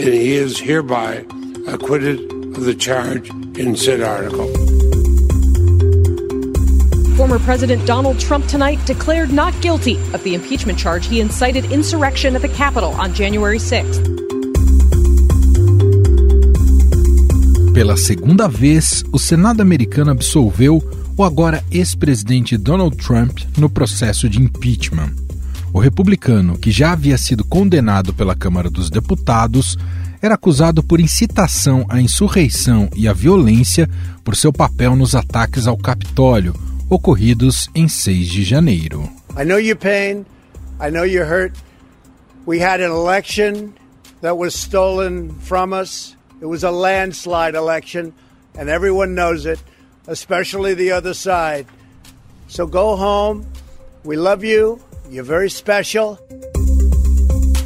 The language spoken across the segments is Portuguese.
and he is hereby acquitted of the charge in said article. Former President Donald Trump tonight declared not guilty of the impeachment charge he incited insurrection at the Capitol on January 6th. Pela segunda vez, o Senado americano absolveu o agora ex-presidente Donald Trump no processo de impeachment. O republicano, que já havia sido condenado pela Câmara dos Deputados, era acusado por incitação à insurreição e à violência por seu papel nos ataques ao Capitólio, ocorridos em 6 de janeiro. I know your pain. I know you're hurt. We had an election that was stolen from us. It was a landslide election, and everyone knows it, especially the other side. So go home. We love you. You're very special.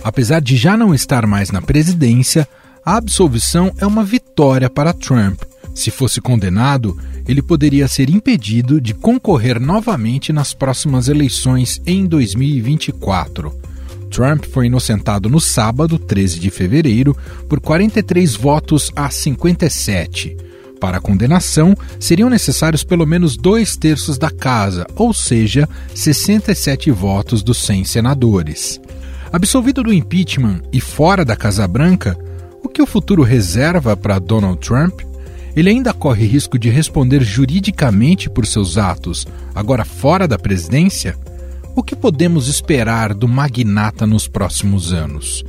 Apesar de já não estar mais na presidência, a absolvição é uma vitória para Trump. Se fosse condenado, ele poderia ser impedido de concorrer novamente nas próximas eleições em 2024. Trump foi inocentado no sábado, 13 de fevereiro, por 43 votos a 57. Para a condenação, seriam necessários pelo menos dois terços da casa, ou seja, 67 votos dos 100 senadores. Absolvido do impeachment e fora da Casa Branca, o que o futuro reserva para Donald Trump? Ele ainda corre risco de responder juridicamente por seus atos, agora fora da presidência? O que podemos esperar do magnata nos próximos anos?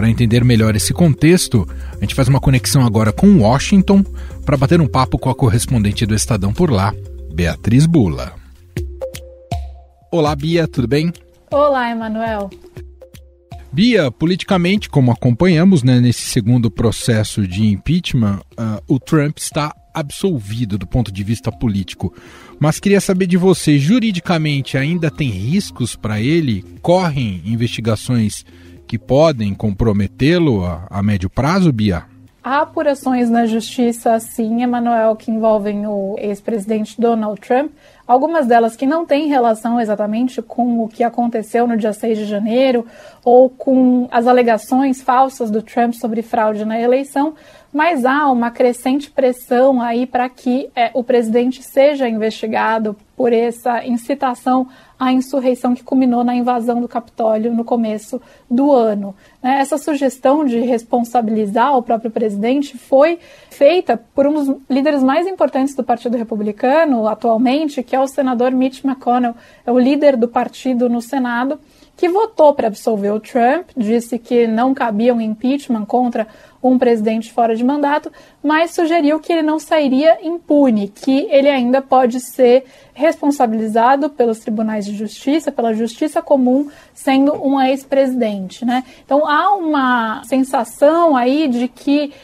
Para entender melhor esse contexto, a gente faz uma conexão agora com Washington para bater um papo com a correspondente do Estadão por lá, Beatriz Bula. Olá, Bia, tudo bem? Olá, Emanuel. Bia, politicamente, como acompanhamos né, nesse segundo processo de impeachment, uh, o Trump está absolvido do ponto de vista político. Mas queria saber de você, juridicamente ainda tem riscos para ele? Correm investigações que podem comprometê-lo a, a médio prazo, Bia? Há apurações na justiça, sim, Emanuel, que envolvem o ex-presidente Donald Trump, algumas delas que não têm relação exatamente com o que aconteceu no dia 6 de janeiro ou com as alegações falsas do Trump sobre fraude na eleição, mas há uma crescente pressão aí para que é, o presidente seja investigado por essa incitação à insurreição que culminou na invasão do Capitólio no começo do ano. Né? Essa sugestão de responsabilizar o próprio presidente foi feita por um dos líderes mais importantes do Partido Republicano atualmente, que é o senador Mitch McConnell, é o líder do partido no Senado que votou para absolver o Trump, disse que não cabia um impeachment contra um presidente fora de mandato, mas sugeriu que ele não sairia impune, que ele ainda pode ser responsabilizado pelos tribunais de justiça, pela justiça comum, sendo um ex-presidente, né? Então há uma sensação aí de que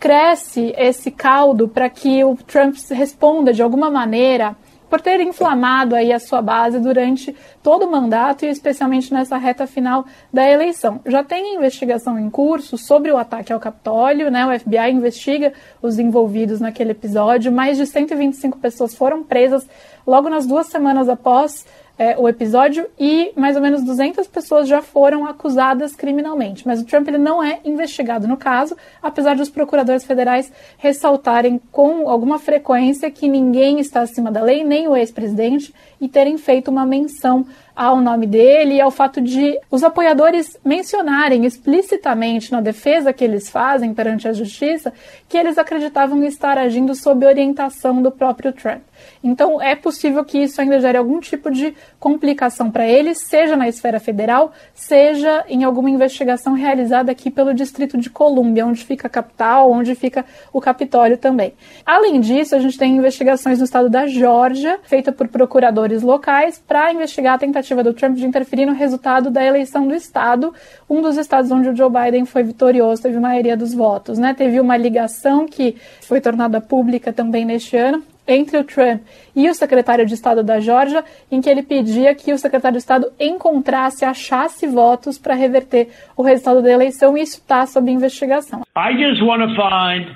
cresce esse caldo para que o Trump responda de alguma maneira por ter inflamado aí a sua base durante todo o mandato e especialmente nessa reta final da eleição. Já tem investigação em curso sobre o ataque ao Capitólio, né? O FBI investiga os envolvidos naquele episódio. Mais de 125 pessoas foram presas logo nas duas semanas após é, o episódio e mais ou menos 200 pessoas já foram acusadas criminalmente. Mas o Trump ele não é investigado no caso, apesar dos procuradores federais ressaltarem com alguma frequência que ninguém está acima da lei, nem o ex-presidente, e terem feito uma menção ao nome dele e ao fato de os apoiadores mencionarem explicitamente na defesa que eles fazem perante a justiça que eles acreditavam estar agindo sob orientação do próprio Trump. Então, é possível que isso ainda gere algum tipo de complicação para eles, seja na esfera federal, seja em alguma investigação realizada aqui pelo Distrito de Colômbia, onde fica a capital, onde fica o Capitólio também. Além disso, a gente tem investigações no estado da Geórgia, feita por procuradores locais, para investigar a tentativa do Trump de interferir no resultado da eleição do estado, um dos estados onde o Joe Biden foi vitorioso, teve maioria dos votos. Né? Teve uma ligação que foi tornada pública também neste ano, entre o Trump e o secretário de Estado da Geórgia, em que ele pedia que o secretário de Estado encontrasse, achasse votos para reverter o resultado da eleição, e isso está sob investigação. I just want to find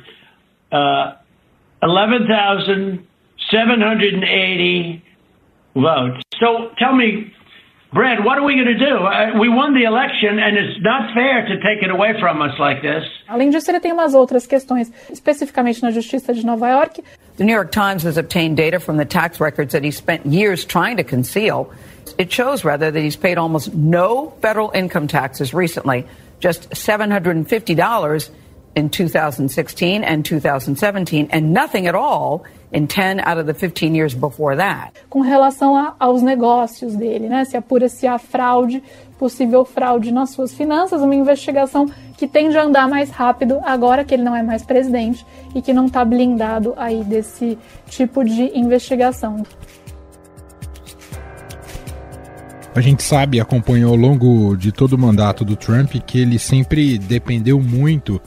uh, 11,780 votes. So tell me, Brad, what are we going to do? Uh, we won the election, and it's not fair to take it away from us like this. Além disso, ele tem umas outras questões, especificamente na Justiça de Nova York. The New York Times has obtained data from the tax records that he spent years trying to conceal. It shows, rather, that he's paid almost no federal income taxes recently, just $750 in 2016 and 2017, and nothing at all in 10 out of the 15 years before that. Com relação a, aos negócios dele, né? Se apura-se a fraude, possível fraude nas suas finanças, uma investigação que tende a andar mais rápido agora que ele não é mais presidente e que não está blindado aí desse tipo de investigação. A gente sabe, acompanhou ao longo de todo o mandato do Trump, que ele sempre dependeu muito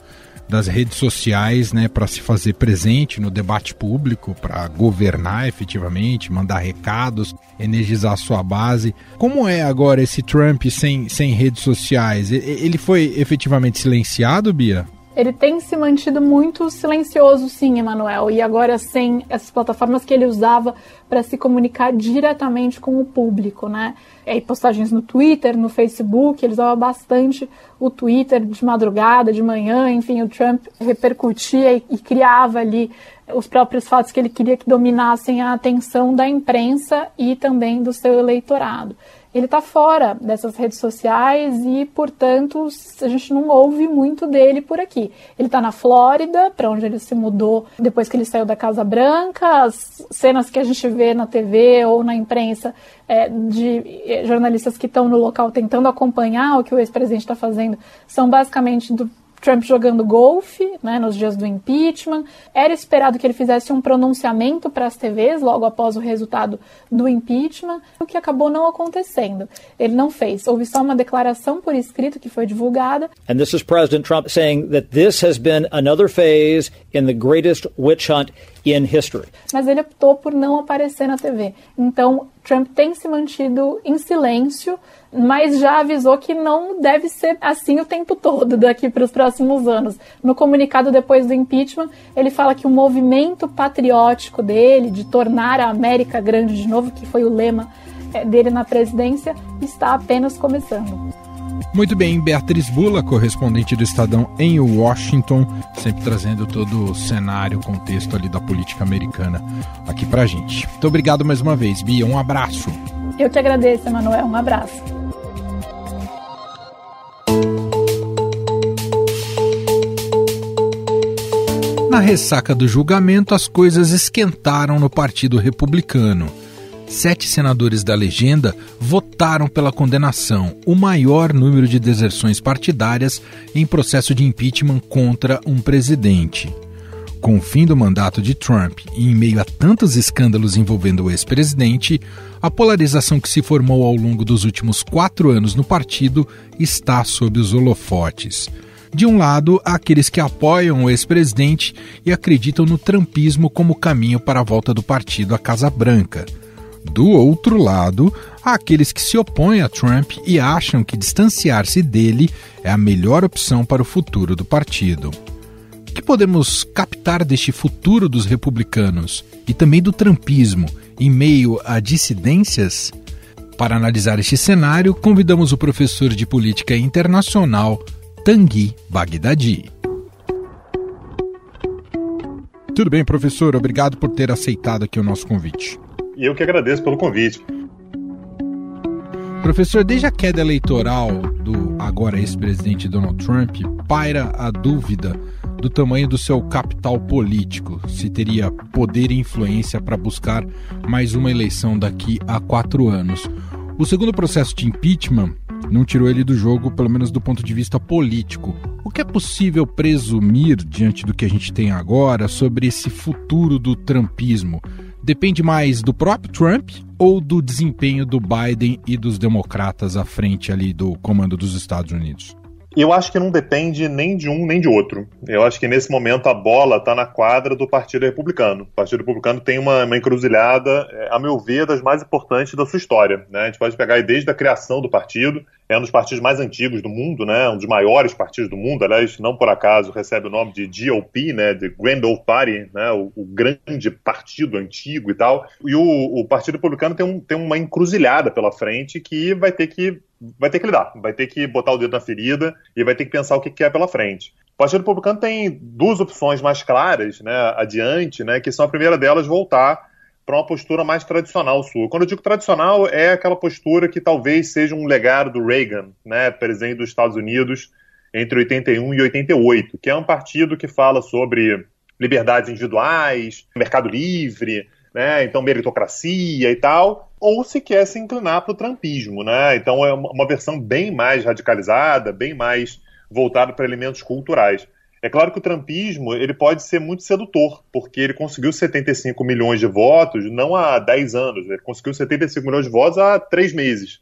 das redes sociais, né, para se fazer presente no debate público, para governar efetivamente, mandar recados, energizar sua base. Como é agora esse Trump sem, sem redes sociais? Ele foi efetivamente silenciado, Bia? Ele tem se mantido muito silencioso, sim, Emanuel, e agora sem essas plataformas que ele usava para se comunicar diretamente com o público, né? E postagens no Twitter, no Facebook, ele usava bastante o Twitter de madrugada, de manhã, enfim, o Trump repercutia e, e criava ali os próprios fatos que ele queria que dominassem a atenção da imprensa e também do seu eleitorado ele está fora dessas redes sociais e, portanto, a gente não ouve muito dele por aqui. Ele está na Flórida, para onde ele se mudou depois que ele saiu da Casa Branca. As cenas que a gente vê na TV ou na imprensa é, de é, jornalistas que estão no local tentando acompanhar o que o ex-presidente está fazendo são basicamente do Trump jogando golfe né, nos dias do impeachment. Era esperado que ele fizesse um pronunciamento para as TVs logo após o resultado do impeachment, o que acabou não acontecendo. Ele não fez. Houve só uma declaração por escrito que foi divulgada. And this is President Trump saying that this has been another phase in the greatest witch hunt in history. Mas ele optou por não aparecer na TV. Então, Trump tem se mantido em silêncio, mas já avisou que não deve ser assim o tempo todo daqui para os próximos anos. No comunicado depois do impeachment, ele fala que o movimento patriótico dele de tornar a América grande de novo, que foi o lema eh, dele na presidência, está apenas começando. Muito bem, Beatriz Bula, correspondente do Estadão em Washington, sempre trazendo todo o cenário, o contexto ali da política americana aqui pra gente. Muito obrigado mais uma vez, Bia, um abraço. Eu te agradeço, Emanuel, um abraço. Na ressaca do julgamento, as coisas esquentaram no Partido Republicano sete senadores da legenda votaram pela condenação, o maior número de deserções partidárias em processo de impeachment contra um presidente. Com o fim do mandato de Trump e em meio a tantos escândalos envolvendo o ex-presidente, a polarização que se formou ao longo dos últimos quatro anos no partido está sob os holofotes. De um lado, há aqueles que apoiam o ex-presidente e acreditam no trumpismo como caminho para a volta do partido à Casa Branca. Do outro lado, há aqueles que se opõem a Trump e acham que distanciar-se dele é a melhor opção para o futuro do partido. O que podemos captar deste futuro dos republicanos e também do trumpismo em meio a dissidências? Para analisar este cenário, convidamos o professor de política internacional Tanguy Bagdadi. Tudo bem, professor? Obrigado por ter aceitado aqui o nosso convite. E eu que agradeço pelo convite. Professor, desde a queda eleitoral do agora ex-presidente Donald Trump, paira a dúvida do tamanho do seu capital político, se teria poder e influência para buscar mais uma eleição daqui a quatro anos. O segundo processo de impeachment não tirou ele do jogo, pelo menos do ponto de vista político. O que é possível presumir, diante do que a gente tem agora, sobre esse futuro do trumpismo? Depende mais do próprio Trump ou do desempenho do Biden e dos democratas à frente ali do comando dos Estados Unidos? Eu acho que não depende nem de um nem de outro. Eu acho que nesse momento a bola está na quadra do Partido Republicano. O Partido Republicano tem uma, uma encruzilhada, é, a meu ver, das mais importantes da sua história. Né? A gente pode pegar desde a criação do partido, é um dos partidos mais antigos do mundo, né? um dos maiores partidos do mundo, aliás, não por acaso recebe o nome de GOP, né? de Grand Old Party, né? o, o grande partido antigo e tal. E o, o Partido Republicano tem, um, tem uma encruzilhada pela frente que vai ter que vai ter que lidar, vai ter que botar o dedo na ferida e vai ter que pensar o que quer pela frente. O Partido Republicano tem duas opções mais claras, né, adiante, né, que são a primeira delas voltar para uma postura mais tradicional sua. Quando eu digo tradicional, é aquela postura que talvez seja um legado do Reagan, né, presidente dos Estados Unidos entre 81 e 88, que é um partido que fala sobre liberdades individuais, mercado livre, né, então meritocracia e tal, ou se quer se inclinar para o trumpismo, né? Então é uma versão bem mais radicalizada, bem mais voltada para elementos culturais. É claro que o trumpismo ele pode ser muito sedutor, porque ele conseguiu 75 milhões de votos não há 10 anos, ele conseguiu 75 milhões de votos há 3 meses.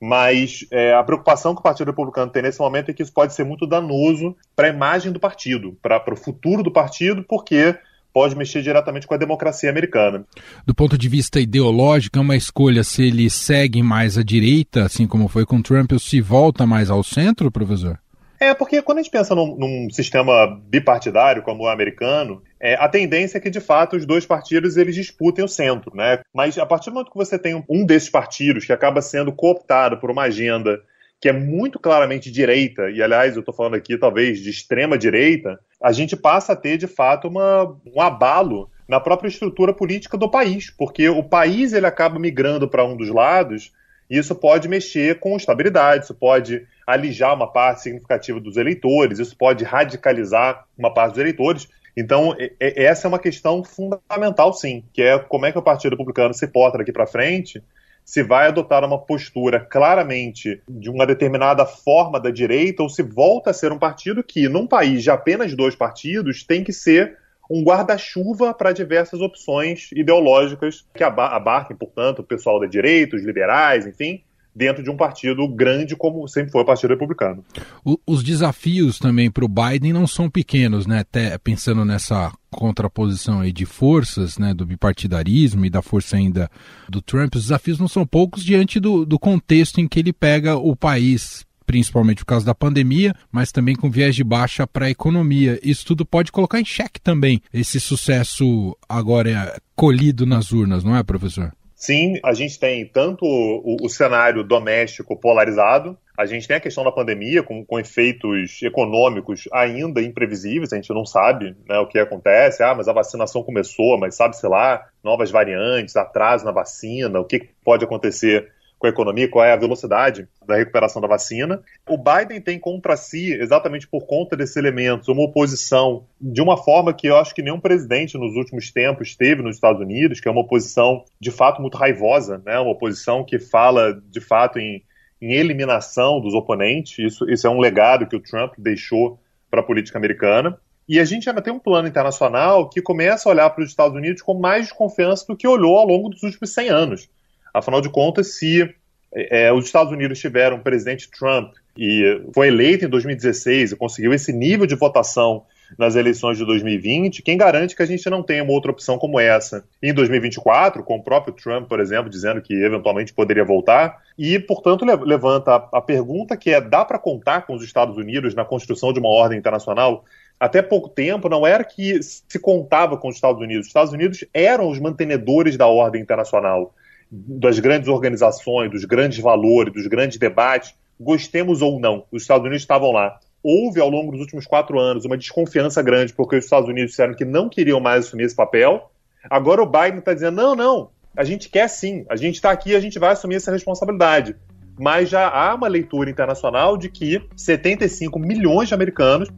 Mas é, a preocupação que o Partido Republicano tem nesse momento é que isso pode ser muito danoso para a imagem do partido, para o futuro do partido, porque pode mexer diretamente com a democracia americana. Do ponto de vista ideológico, é uma escolha se ele segue mais à direita, assim como foi com Trump, ou se volta mais ao centro, professor? É, porque quando a gente pensa num, num sistema bipartidário como o americano, é, a tendência é que, de fato, os dois partidos eles disputem o centro, né? Mas a partir do momento que você tem um desses partidos que acaba sendo cooptado por uma agenda que é muito claramente direita, e aliás, eu estou falando aqui talvez de extrema direita, a gente passa a ter de fato uma, um abalo na própria estrutura política do país, porque o país ele acaba migrando para um dos lados e isso pode mexer com estabilidade, isso pode alijar uma parte significativa dos eleitores, isso pode radicalizar uma parte dos eleitores. Então, essa é uma questão fundamental, sim, que é como é que o Partido Republicano se porta daqui para frente se vai adotar uma postura claramente de uma determinada forma da direita ou se volta a ser um partido que, num país de apenas dois partidos, tem que ser um guarda-chuva para diversas opções ideológicas que abarquem, portanto, o pessoal da direita, os liberais, enfim, dentro de um partido grande como sempre foi o Partido Republicano. O, os desafios também para o Biden não são pequenos, né? Até pensando nessa contraposição aí de forças, né, do bipartidarismo e da força ainda do Trump, os desafios não são poucos diante do, do contexto em que ele pega o país principalmente por causa da pandemia, mas também com viés de baixa para a economia. Isso tudo pode colocar em xeque também esse sucesso agora colhido nas urnas, não é, professor? Sim, a gente tem tanto o, o, cenário doméstico polarizado, a gente tem a questão da pandemia com, com, efeitos econômicos ainda imprevisíveis, a gente não sabe né, o que acontece. Ah, mas a vacinação começou, mas sabe-se lá, novas variantes, atraso na vacina, o que pode acontecer com a economia, qual é a velocidade da recuperação da vacina. O Biden tem contra si, exatamente por conta desses elementos, uma oposição de uma forma que eu acho que nenhum presidente nos últimos tempos teve nos Estados Unidos, que é uma oposição de fato muito raivosa, né? uma oposição que fala de fato em, em eliminação dos oponentes. Isso, isso é um legado que o Trump deixou para a política americana. E a gente ainda tem um plano internacional que começa a olhar para os Estados Unidos com mais desconfiança do que olhou ao longo dos últimos 100 anos. Afinal de contas, se é, os Estados Unidos tiveram um presidente Trump e foi eleito em 2016 e conseguiu esse nível de votação nas eleições de 2020, quem garante que a gente não tenha uma outra opção como essa em 2024, com o próprio Trump, por exemplo, dizendo que eventualmente poderia voltar? E, portanto, levanta a pergunta que é: dá para contar com os Estados Unidos na construção de uma ordem internacional? Até pouco tempo não era que se contava com os Estados Unidos. Os Estados Unidos eram os mantenedores da ordem internacional das grandes organizações, dos grandes valores, dos grandes debates, gostemos ou não, os Estados Unidos estavam lá. Houve ao longo dos últimos quatro anos uma desconfiança grande porque os Estados Unidos disseram que não queriam mais assumir esse papel. Agora o Biden está dizendo: não, não, a gente quer sim, a gente está aqui, a gente vai assumir essa responsabilidade. Mas já há uma leitura internacional de que 75 milhões de americanos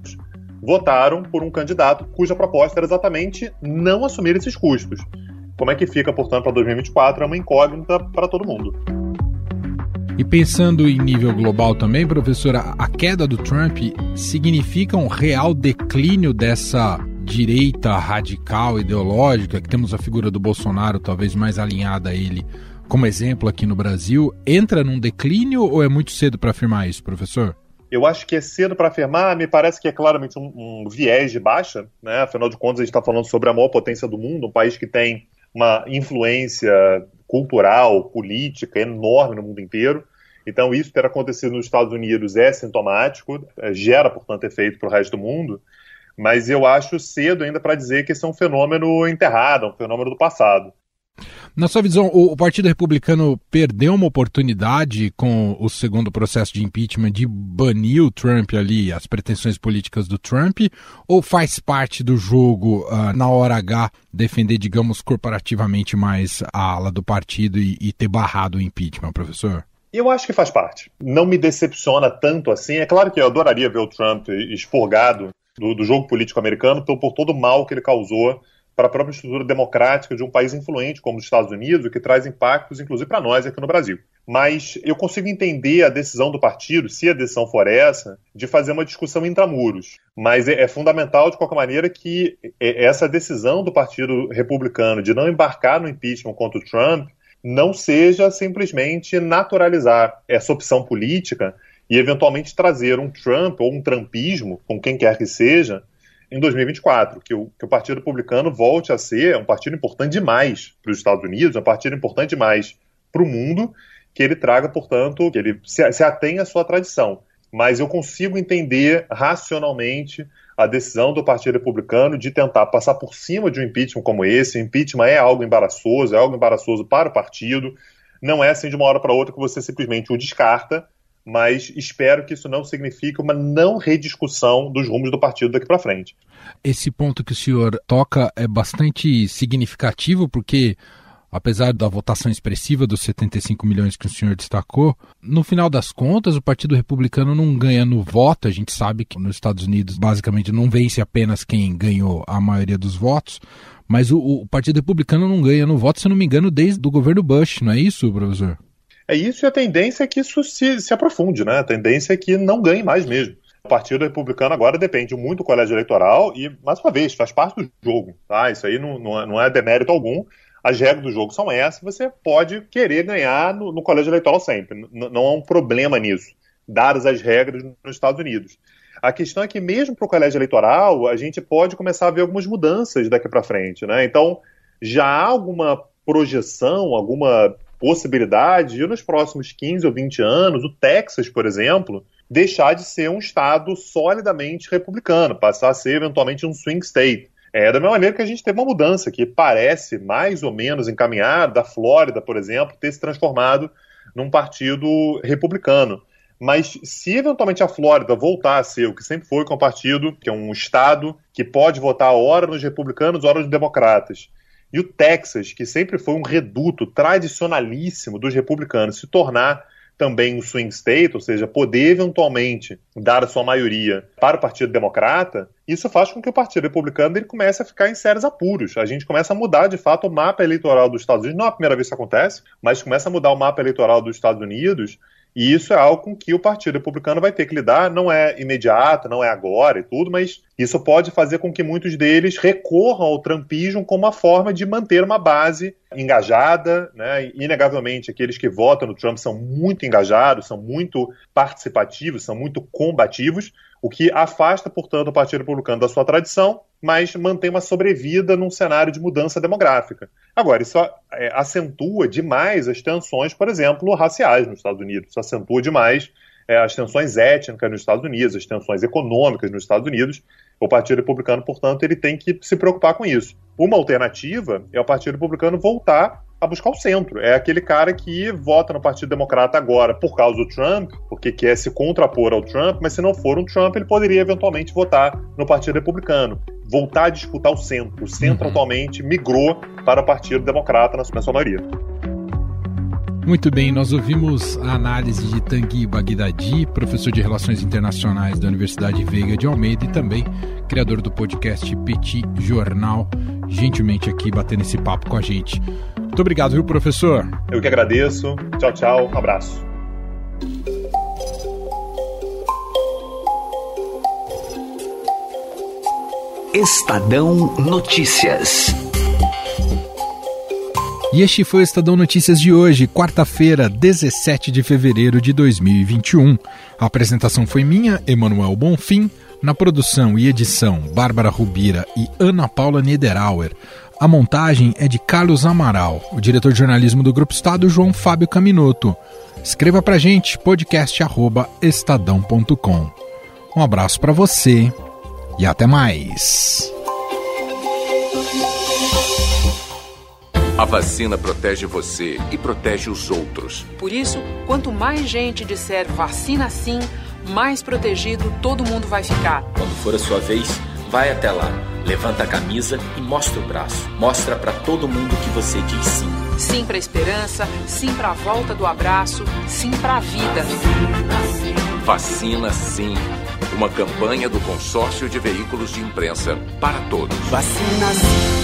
votaram por um candidato cuja proposta era exatamente não assumir esses custos. Como é que fica, portanto, para 2024 é uma incógnita para todo mundo. E pensando em nível global também, professora, a queda do Trump significa um real declínio dessa direita radical ideológica, que temos a figura do Bolsonaro talvez mais alinhada a ele como exemplo aqui no Brasil, entra num declínio ou é muito cedo para afirmar isso, professor? Eu acho que é cedo para afirmar, me parece que é claramente um, um viés de baixa, né? afinal de contas, a gente está falando sobre a maior potência do mundo, um país que tem uma influência cultural, política enorme no mundo inteiro. Então, isso ter acontecido nos Estados Unidos é sintomático, é, gera, portanto, efeito para o resto do mundo, mas eu acho cedo ainda para dizer que esse é um fenômeno enterrado, um fenômeno do passado. Na sua visão, o, Partido Republicano perdeu uma oportunidade com o segundo processo de impeachment de banir o Trump ali, as pretensões políticas do Trump, ou faz parte do jogo, uh, na hora H, defender, digamos, corporativamente mais a ala do partido e, e ter barrado o impeachment, professor? Eu acho que faz parte. Não me decepciona tanto assim. É claro que eu adoraria ver o Trump expurgado do, do jogo político americano por, por todo o mal que ele causou para a própria estrutura democrática de um país influente como os Estados Unidos, o que traz impactos, inclusive, para nós aqui no Brasil. Mas eu consigo entender a decisão do partido, se a decisão for essa, de fazer uma discussão intramuros. Mas é, é fundamental, de qualquer maneira, que essa decisão do Partido Republicano de não embarcar no impeachment contra o Trump não seja simplesmente naturalizar essa opção política e eventualmente trazer um Trump ou um trumpismo, com quem quer que seja, em 2024, que o, que o Partido Republicano volte a ser um partido importante demais para os Estados Unidos, um partido importante demais para o mundo, que ele traga, portanto, que ele se, se atenha à sua tradição. Mas eu consigo entender racionalmente a decisão do Partido Republicano de tentar passar por cima de um impeachment como esse. O impeachment é algo embaraçoso, é algo embaraçoso para o partido. Não é assim de uma hora para outra que você simplesmente o descarta, mas espero que isso não signifique uma não rediscussão dos rumos do partido daqui para frente. Esse ponto que o senhor toca é bastante significativo, porque apesar da votação expressiva dos 75 milhões que o senhor destacou, no final das contas o Partido Republicano não ganha no voto. A gente sabe que nos Estados Unidos basicamente não vence apenas quem ganhou a maioria dos votos, mas o, o Partido Republicano não ganha no voto, se não me engano, desde o governo Bush, não é isso, professor? É isso e a tendência é que isso se, se aprofunde, né? A tendência é que não ganhe mais mesmo. O Partido Republicano agora depende muito do colégio eleitoral e, mais uma vez, faz parte do jogo, tá? Isso aí não, não, é, é demérito algum. As regras do jogo são essas, você pode querer ganhar no, no colégio eleitoral sempre. N não há um problema nisso, dadas as regras nos Estados Unidos. A questão é que, mesmo para o colégio eleitoral, a gente pode começar a ver algumas mudanças daqui para frente, né? Então, já há alguma projeção, alguma possibilidade de, nos próximos 15 ou 20 anos, o Texas, por exemplo, deixar de ser um estado solidamente republicano, passar a ser eventualmente um swing state. É da mesma maneira que a gente teve uma mudança que parece mais ou menos encaminhada da Flórida, por exemplo, ter se transformado num partido republicano. Mas se eventualmente a Flórida voltar a ser o que sempre foi com o partido, que é um estado que pode votar ora nos republicanos, ora nos democratas, e o Texas, que sempre foi um reduto tradicionalíssimo dos republicanos, se tornar também um swing state, ou seja, poder eventualmente dar a sua maioria para o Partido Democrata, isso faz com que o Partido Republicano ele comece a ficar em sérios apuros. A gente começa a mudar, de fato, o mapa eleitoral dos Estados Unidos. Não é a primeira vez que isso acontece, mas começa a mudar o mapa eleitoral dos Estados Unidos e isso é algo com que o Partido Republicano vai ter que lidar, não é imediato, não é agora e tudo, mas isso pode fazer com que muitos deles recorram ao trumpismo como uma forma de manter uma base engajada, né? Inegavelmente, aqueles que votam no Trump são muito engajados, são muito participativos, são muito combativos, o que afasta, portanto, o Partido Republicano da sua tradição, mas mantém uma sobrevida num cenário de mudança demográfica. Agora, isso é, acentua demais as tensões, por exemplo, raciais nos Estados Unidos, isso acentua demais é, as tensões étnicas nos Estados Unidos, as tensões econômicas nos Estados Unidos. O Partido Republicano, portanto, ele tem que se preocupar com isso. Uma alternativa é o Partido Republicano voltar a buscar o centro. É aquele cara que vota no Partido Democrata agora por causa do Trump, porque quer se contrapor ao Trump, mas se não for um Trump, ele poderia eventualmente votar no Partido Republicano. Voltar a disputar o centro. O centro uhum. atualmente migrou para o Partido Democrata na sua maioria. Muito bem, nós ouvimos a análise de Tanguy Bagdadi, professor de Relações Internacionais da Universidade Veiga de Almeida e também criador do podcast Petit Jornal, gentilmente aqui batendo esse papo com a gente. Muito obrigado, viu, professor? Eu que agradeço. Tchau, tchau. Um abraço. Estadão Notícias. E este foi o Estadão Notícias de hoje, quarta-feira, 17 de fevereiro de 2021. A apresentação foi minha, Emanuel Bonfim. Na produção e edição, Bárbara Rubira e Ana Paula Niederauer. A montagem é de Carlos Amaral, o diretor de jornalismo do Grupo Estado, João Fábio Caminoto. Escreva pra gente, podcast@estadão.com. Um abraço para você e até mais. A vacina protege você e protege os outros. Por isso, quanto mais gente disser vacina sim, mais protegido todo mundo vai ficar. Quando for a sua vez, vai até lá, levanta a camisa e mostra o braço. Mostra para todo mundo que você diz sim. Sim para a esperança, sim para a volta do abraço, sim para a vida. Vacina sim. Uma campanha do Consórcio de Veículos de Imprensa para todos. Vacina sim.